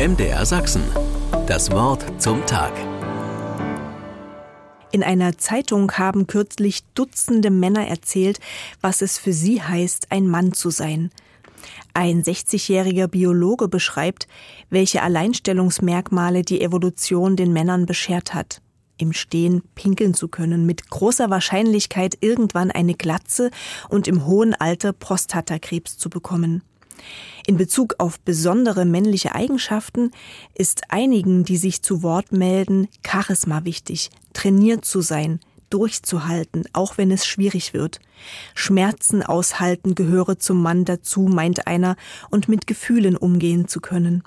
MDR Sachsen. Das Wort zum Tag. In einer Zeitung haben kürzlich Dutzende Männer erzählt, was es für sie heißt, ein Mann zu sein. Ein 60-jähriger Biologe beschreibt, welche Alleinstellungsmerkmale die Evolution den Männern beschert hat. Im Stehen pinkeln zu können, mit großer Wahrscheinlichkeit irgendwann eine Glatze und im hohen Alter Prostatakrebs zu bekommen. In Bezug auf besondere männliche Eigenschaften ist einigen, die sich zu Wort melden, Charisma wichtig, trainiert zu sein, durchzuhalten, auch wenn es schwierig wird. Schmerzen aushalten gehöre zum Mann dazu, meint einer, und mit Gefühlen umgehen zu können.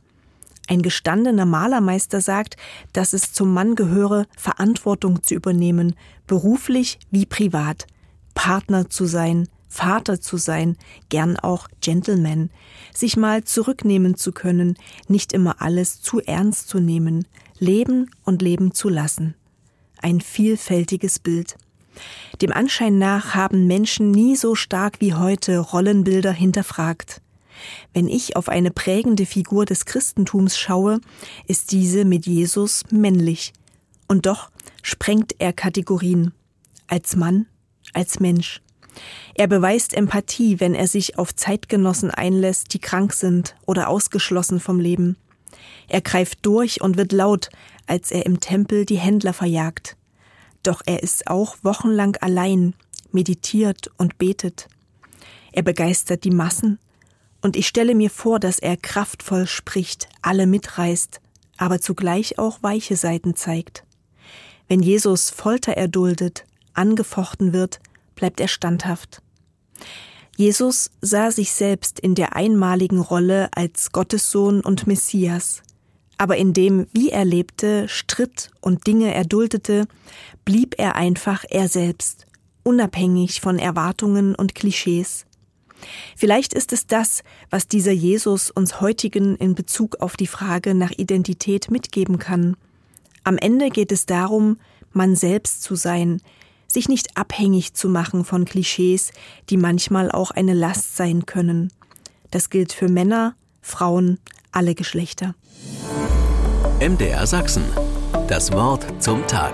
Ein gestandener Malermeister sagt, dass es zum Mann gehöre, Verantwortung zu übernehmen, beruflich wie privat, Partner zu sein, Vater zu sein, gern auch Gentleman, sich mal zurücknehmen zu können, nicht immer alles zu ernst zu nehmen, leben und leben zu lassen. Ein vielfältiges Bild. Dem Anschein nach haben Menschen nie so stark wie heute Rollenbilder hinterfragt. Wenn ich auf eine prägende Figur des Christentums schaue, ist diese mit Jesus männlich. Und doch sprengt er Kategorien. Als Mann, als Mensch. Er beweist Empathie, wenn er sich auf Zeitgenossen einlässt, die krank sind oder ausgeschlossen vom Leben. Er greift durch und wird laut, als er im Tempel die Händler verjagt. Doch er ist auch wochenlang allein, meditiert und betet. Er begeistert die Massen, und ich stelle mir vor, dass er kraftvoll spricht, alle mitreißt, aber zugleich auch weiche Seiten zeigt. Wenn Jesus Folter erduldet, angefochten wird, bleibt er standhaft. Jesus sah sich selbst in der einmaligen Rolle als Gottessohn und Messias, aber in dem, wie er lebte, stritt und Dinge erduldete, blieb er einfach er selbst, unabhängig von Erwartungen und Klischees. Vielleicht ist es das, was dieser Jesus uns heutigen in Bezug auf die Frage nach Identität mitgeben kann. Am Ende geht es darum, man selbst zu sein, sich nicht abhängig zu machen von Klischees, die manchmal auch eine Last sein können. Das gilt für Männer, Frauen, alle Geschlechter. MDR Sachsen. Das Wort zum Tag.